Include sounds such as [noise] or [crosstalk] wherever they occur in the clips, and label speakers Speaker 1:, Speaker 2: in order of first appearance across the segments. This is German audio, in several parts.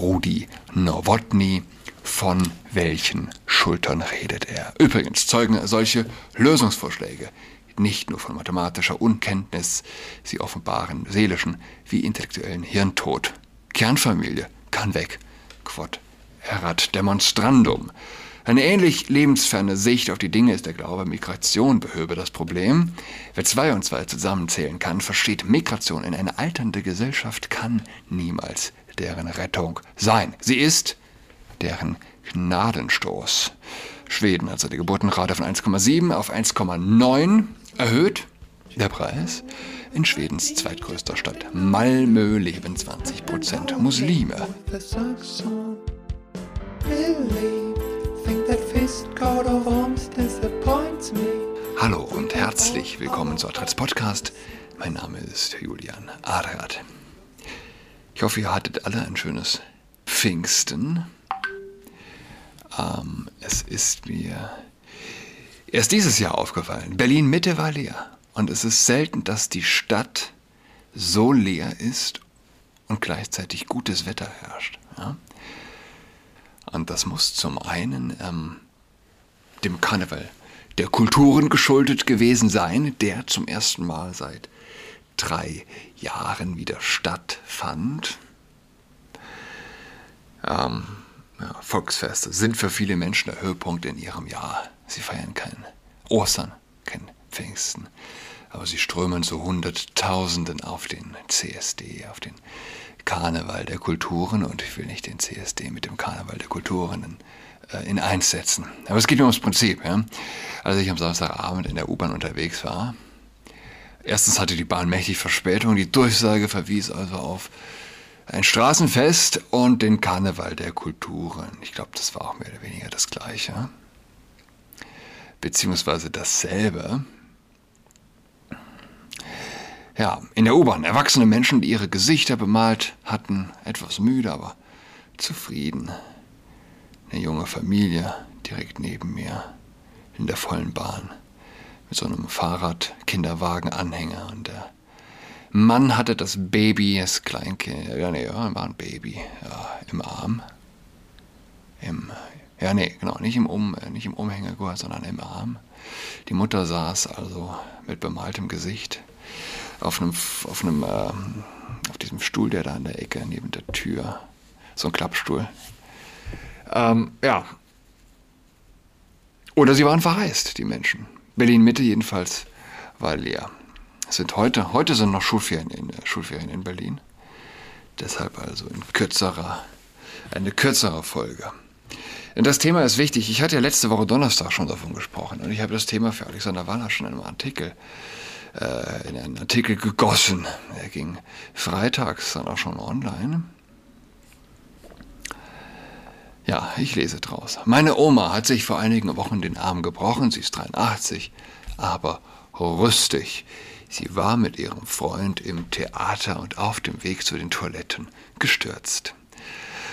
Speaker 1: Rudi Nowotny. Von welchen Schultern redet er? Übrigens zeugen solche Lösungsvorschläge nicht nur von mathematischer Unkenntnis, sie offenbaren seelischen wie intellektuellen Hirntod. Kernfamilie kann weg. Quod erat demonstrandum. Eine ähnlich lebensferne Sicht auf die Dinge ist der Glaube, Migration behöbe das Problem. Wer zwei und zwei zusammenzählen kann, versteht, Migration in eine alternde Gesellschaft kann niemals deren Rettung sein. Sie ist deren Gnadenstoß. Schweden hat seine Geburtenrate von 1,7 auf 1,9 erhöht. Der Preis? In Schwedens zweitgrößter Stadt Malmö leben 20 Prozent Muslime. Hallo und herzlich willkommen zu Adrats Podcast. Mein Name ist Julian Adrat. Ich hoffe, ihr hattet alle ein schönes Pfingsten. Ähm, es ist mir erst dieses Jahr aufgefallen. Berlin Mitte war leer. Und es ist selten, dass die Stadt so leer ist und gleichzeitig gutes Wetter herrscht. Ja? Und das muss zum einen ähm, dem Karneval der Kulturen geschuldet gewesen sein, der zum ersten Mal seit drei Jahren wieder stattfand. Ähm, ja, Volksfeste sind für viele Menschen der Höhepunkt in ihrem Jahr. Sie feiern kein Ostern, kein Pfingsten, aber sie strömen zu Hunderttausenden auf den CSD, auf den Karneval der Kulturen und ich will nicht den CSD mit dem Karneval der Kulturen in, äh, in eins setzen. Aber es geht nur ums Prinzip. Ja? Als ich am Samstagabend in der U-Bahn unterwegs war, erstens hatte die Bahn mächtig Verspätung, die Durchsage verwies also auf ein Straßenfest und den Karneval der Kulturen. Ich glaube, das war auch mehr oder weniger das Gleiche. Beziehungsweise dasselbe. Ja, in der U-Bahn erwachsene Menschen, die ihre Gesichter bemalt hatten, etwas müde, aber zufrieden. Eine junge Familie direkt neben mir in der vollen Bahn mit so einem Fahrrad, Kinderwagen, Anhänger und der Mann hatte das Baby, das Kleinkind, ja, nee, ja, war ein Baby, ja, im Arm. Im, ja, nee, genau, nicht im, um, nicht im Umhängegur, sondern im Arm. Die Mutter saß also mit bemaltem Gesicht auf einem, auf einem, ähm, auf diesem Stuhl, der da an der Ecke neben der Tür, so ein Klappstuhl. Ähm, ja. Oder sie waren verreist, die Menschen. Berlin Mitte jedenfalls war leer sind heute, heute sind noch Schulferien in, äh, Schulferien in Berlin. Deshalb also in kürzerer, eine kürzere Folge. Und das Thema ist wichtig. Ich hatte ja letzte Woche Donnerstag schon davon gesprochen und ich habe das Thema für Alexander Waller schon in einem Artikel, äh, in einen Artikel gegossen. Er ging freitags dann auch schon online. Ja, ich lese draus. Meine Oma hat sich vor einigen Wochen den Arm gebrochen. Sie ist 83, aber rüstig. Sie war mit ihrem Freund im Theater und auf dem Weg zu den Toiletten gestürzt.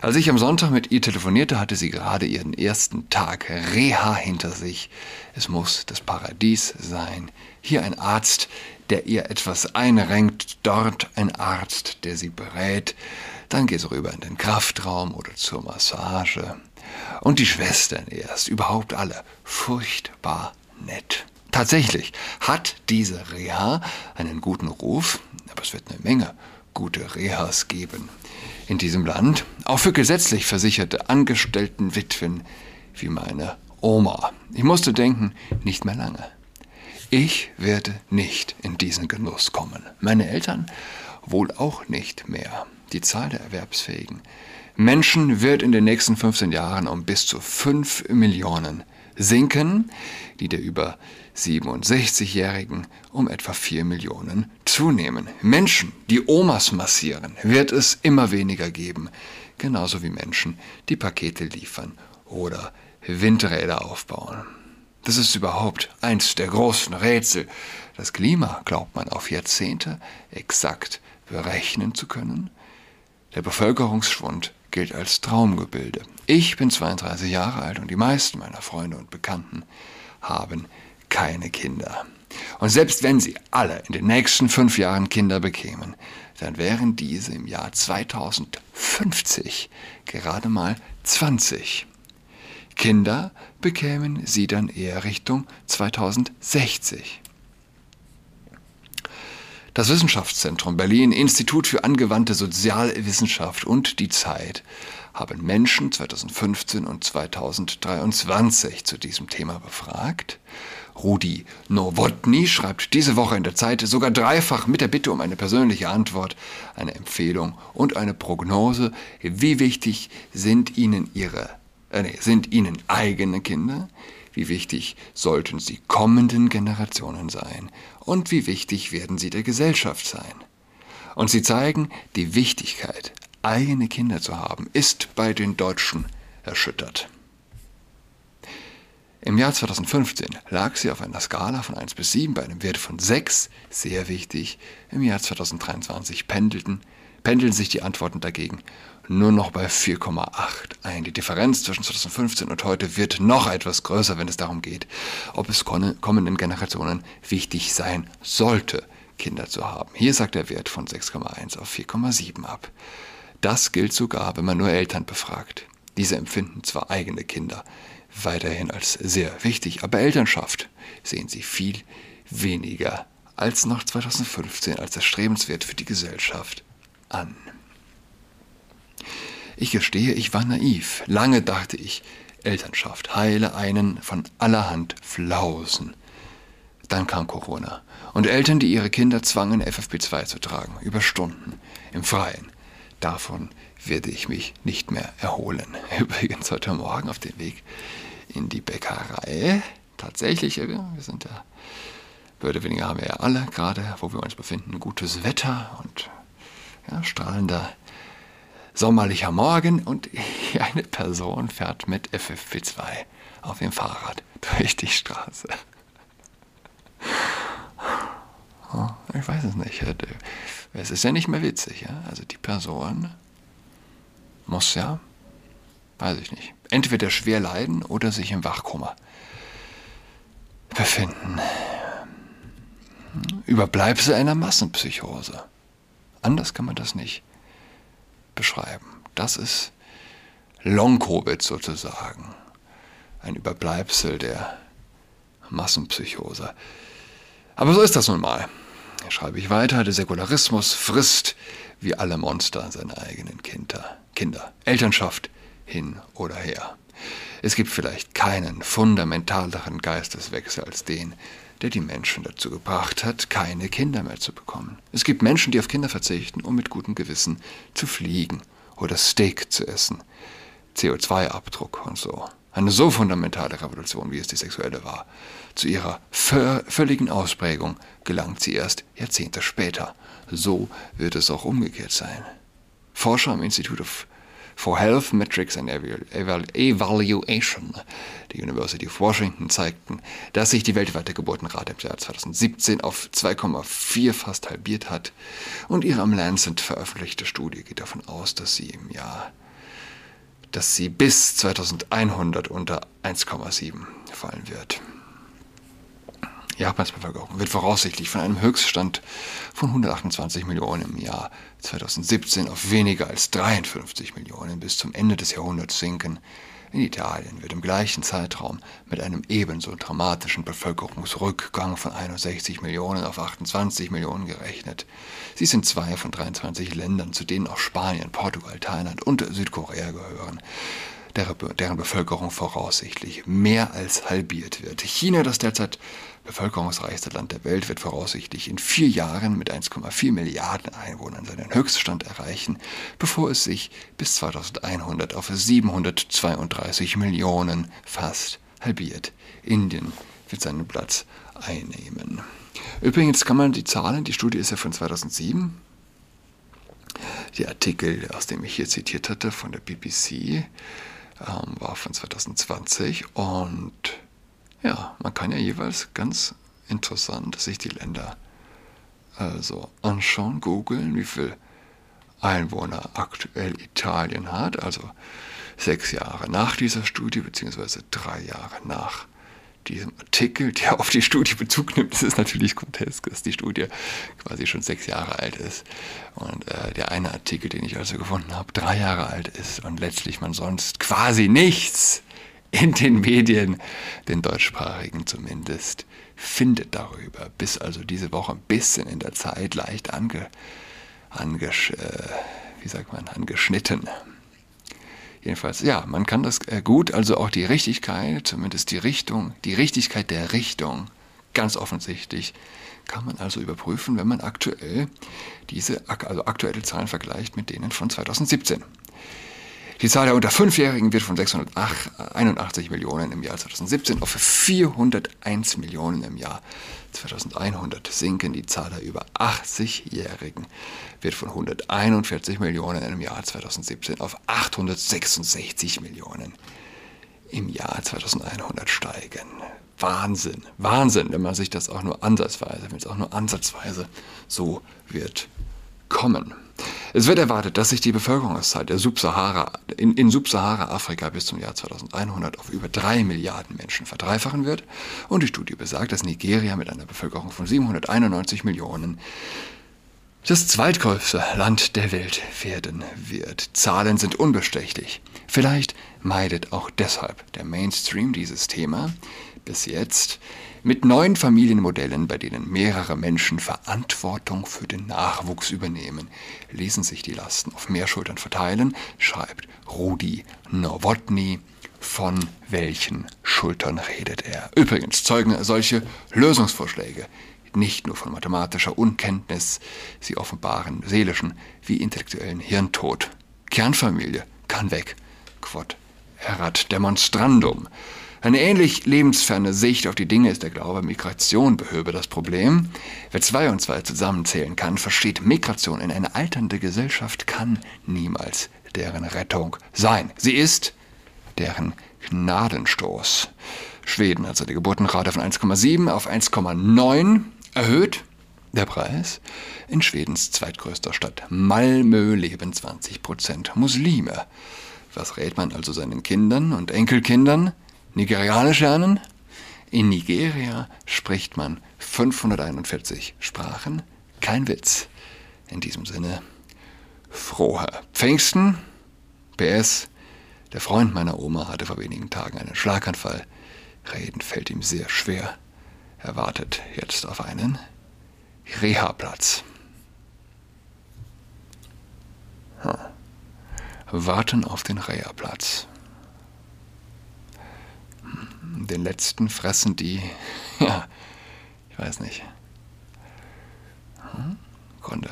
Speaker 1: Als ich am Sonntag mit ihr telefonierte, hatte sie gerade ihren ersten Tag Reha hinter sich. Es muss das Paradies sein. Hier ein Arzt, der ihr etwas einrenkt, dort ein Arzt, der sie berät. Dann geht sie rüber in den Kraftraum oder zur Massage. Und die Schwestern erst, überhaupt alle, furchtbar nett. Tatsächlich hat diese Reha einen guten Ruf, aber es wird eine Menge gute Rehas geben in diesem Land, auch für gesetzlich versicherte Angestelltenwitwen wie meine Oma. Ich musste denken, nicht mehr lange. Ich werde nicht in diesen Genuss kommen. Meine Eltern wohl auch nicht mehr. Die Zahl der Erwerbsfähigen Menschen wird in den nächsten 15 Jahren um bis zu 5 Millionen sinken, die der über 67-Jährigen um etwa 4 Millionen zunehmen. Menschen, die Omas massieren, wird es immer weniger geben, genauso wie Menschen, die Pakete liefern oder Windräder aufbauen. Das ist überhaupt eins der großen Rätsel. Das Klima glaubt man auf Jahrzehnte exakt berechnen zu können. Der Bevölkerungsschwund gilt als Traumgebilde. Ich bin 32 Jahre alt und die meisten meiner Freunde und Bekannten haben keine Kinder. Und selbst wenn sie alle in den nächsten fünf Jahren Kinder bekämen, dann wären diese im Jahr 2050 gerade mal 20. Kinder bekämen sie dann eher Richtung 2060. Das Wissenschaftszentrum Berlin, Institut für angewandte Sozialwissenschaft und die Zeit haben Menschen 2015 und 2023 zu diesem Thema befragt. Rudi Nowotny schreibt diese Woche in der Zeit sogar dreifach mit der Bitte um eine persönliche Antwort, eine Empfehlung und eine Prognose. Wie wichtig sind Ihnen Ihre, äh, nee, sind Ihnen eigene Kinder? Wie wichtig sollten sie kommenden Generationen sein? Und wie wichtig werden sie der Gesellschaft sein? Und sie zeigen, die Wichtigkeit eigene Kinder zu haben, ist bei den Deutschen erschüttert. Im Jahr 2015 lag sie auf einer Skala von 1 bis 7 bei einem Wert von 6, sehr wichtig. Im Jahr 2023 pendelten, pendeln sich die Antworten dagegen nur noch bei 4,8 ein. Die Differenz zwischen 2015 und heute wird noch etwas größer, wenn es darum geht, ob es kommenden Generationen wichtig sein sollte, Kinder zu haben. Hier sagt der Wert von 6,1 auf 4,7 ab. Das gilt sogar, wenn man nur Eltern befragt. Diese empfinden zwar eigene Kinder weiterhin als sehr wichtig, aber Elternschaft sehen sie viel weniger als noch 2015 als erstrebenswert für die Gesellschaft an. Ich gestehe, ich war naiv. Lange dachte ich, Elternschaft heile einen von allerhand Flausen. Dann kam Corona und Eltern, die ihre Kinder zwangen, FFP2 zu tragen, über Stunden, im Freien, Davon werde ich mich nicht mehr erholen. [laughs] Übrigens heute Morgen auf dem Weg in die Bäckerei. Tatsächlich, wir sind ja, würde weniger haben wir ja alle gerade, wo wir uns befinden, gutes Wetter und ja, strahlender sommerlicher Morgen und [laughs] eine Person fährt mit FFP2 auf dem Fahrrad durch die Straße. Oh, ich weiß es nicht. Es ist ja nicht mehr witzig. Also die Person muss ja, weiß ich nicht, entweder schwer leiden oder sich im Wachkoma befinden. Überbleibsel einer Massenpsychose. Anders kann man das nicht beschreiben. Das ist Long-Covid sozusagen. Ein Überbleibsel der Massenpsychose. Aber so ist das nun mal. Schreibe ich weiter, der Säkularismus frisst wie alle Monster seine eigenen Kinder. Kinder. Elternschaft hin oder her. Es gibt vielleicht keinen fundamentaleren Geisteswechsel als den, der die Menschen dazu gebracht hat, keine Kinder mehr zu bekommen. Es gibt Menschen, die auf Kinder verzichten, um mit gutem Gewissen zu fliegen oder Steak zu essen, CO2-Abdruck und so. Eine so fundamentale Revolution, wie es die sexuelle war. Zu ihrer völligen Ausprägung gelangt sie erst Jahrzehnte später. So wird es auch umgekehrt sein. Forscher am Institute for Health Metrics and Evaluation der University of Washington zeigten, dass sich die weltweite Geburtenrate im Jahr 2017 auf 2,4 fast halbiert hat und ihre am Lancet veröffentlichte Studie geht davon aus, dass sie im Jahr dass sie bis 2100 unter 1,7 fallen wird. Japans Bevölkerung wird voraussichtlich von einem Höchststand von 128 Millionen im Jahr 2017 auf weniger als 53 Millionen bis zum Ende des Jahrhunderts sinken. In Italien wird im gleichen Zeitraum mit einem ebenso dramatischen Bevölkerungsrückgang von 61 Millionen auf 28 Millionen gerechnet. Sie sind zwei von 23 Ländern, zu denen auch Spanien, Portugal, Thailand und Südkorea gehören deren Bevölkerung voraussichtlich mehr als halbiert wird. China, das derzeit bevölkerungsreichste Land der Welt, wird voraussichtlich in vier Jahren mit 1,4 Milliarden Einwohnern seinen Höchststand erreichen, bevor es sich bis 2100 auf 732 Millionen fast halbiert. Indien wird seinen Platz einnehmen. Übrigens kann man die Zahlen, die Studie ist ja von 2007, der Artikel, aus dem ich hier zitiert hatte, von der BBC, ähm, war von 2020 und ja, man kann ja jeweils ganz interessant sich die Länder also anschauen, googeln, wie viel Einwohner aktuell Italien hat, also sechs Jahre nach dieser Studie, beziehungsweise drei Jahre nach diesem Artikel, der auf die Studie Bezug nimmt, das ist natürlich grotesk, dass die Studie quasi schon sechs Jahre alt ist. Und äh, der eine Artikel, den ich also gefunden habe, drei Jahre alt ist und letztlich man sonst quasi nichts in den Medien, den deutschsprachigen zumindest, findet darüber. Bis also diese Woche ein bisschen in der Zeit leicht ange, angesch, äh, wie sagt man, angeschnitten. Jedenfalls, ja, man kann das äh, gut, also auch die Richtigkeit, zumindest die Richtung, die Richtigkeit der Richtung, ganz offensichtlich, kann man also überprüfen, wenn man aktuell diese, also aktuelle Zahlen vergleicht mit denen von 2017. Die Zahl der unter Fünfjährigen wird von 681 Millionen im Jahr 2017 auf 401 Millionen im Jahr 2100 sinken. Die Zahl der über 80-Jährigen wird von 141 Millionen im Jahr 2017 auf 866 Millionen im Jahr 2100 steigen. Wahnsinn, Wahnsinn, wenn man sich das auch nur ansatzweise, wenn es auch nur ansatzweise so wird kommen. Es wird erwartet, dass sich die Bevölkerungszahl der Subsahara, in, in Subsahara-Afrika bis zum Jahr 2100 auf über drei Milliarden Menschen verdreifachen wird. Und die Studie besagt, dass Nigeria mit einer Bevölkerung von 791 Millionen das zweitgrößte Land der Welt werden wird. Zahlen sind unbestechlich. Vielleicht meidet auch deshalb der Mainstream dieses Thema bis jetzt mit neuen Familienmodellen, bei denen mehrere Menschen Verantwortung für den Nachwuchs übernehmen, ließen sich die Lasten auf mehr Schultern verteilen, schreibt Rudi Nowotny. Von welchen Schultern redet er? Übrigens zeugen solche Lösungsvorschläge nicht nur von mathematischer Unkenntnis, sie offenbaren seelischen wie intellektuellen Hirntod. Kernfamilie kann weg. Quod erat demonstrandum. Eine ähnlich lebensferne Sicht auf die Dinge ist der Glaube, Migration behöbe das Problem. Wer zwei und zwei zusammenzählen kann, versteht, Migration in eine alternde Gesellschaft kann niemals deren Rettung sein. Sie ist deren Gnadenstoß. Schweden hat seine Geburtenrate von 1,7 auf 1,9 erhöht. Der Preis? In Schwedens zweitgrößter Stadt Malmö leben 20 Prozent Muslime. Was rät man also seinen Kindern und Enkelkindern? Nigerianisch lernen. In Nigeria spricht man 541 Sprachen. Kein Witz. In diesem Sinne, frohe Pfingsten. PS, der Freund meiner Oma hatte vor wenigen Tagen einen Schlaganfall. Reden fällt ihm sehr schwer. Er wartet jetzt auf einen Reha-Platz. Hm. Warten auf den Reha-Platz den letzten fressen die, [laughs] ja, ich weiß nicht. Hm? Grunde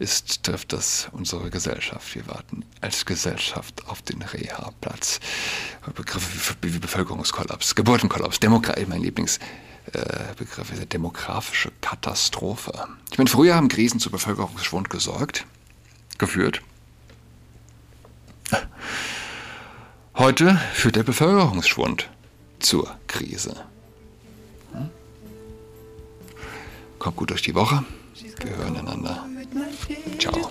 Speaker 1: ist, trifft das unsere Gesellschaft. Wir warten als Gesellschaft auf den Reha-Platz. Begriffe wie Bevölkerungskollaps, Geburtenkollaps, Demokratie, mein Lieblingsbegriff ist der demografische Katastrophe. Ich meine, früher haben Krisen zu Bevölkerungsschwund gesorgt, geführt. Heute führt der Bevölkerungsschwund zur Krise. Hm? Kommt gut durch die Woche. Wir hören einander. Ciao.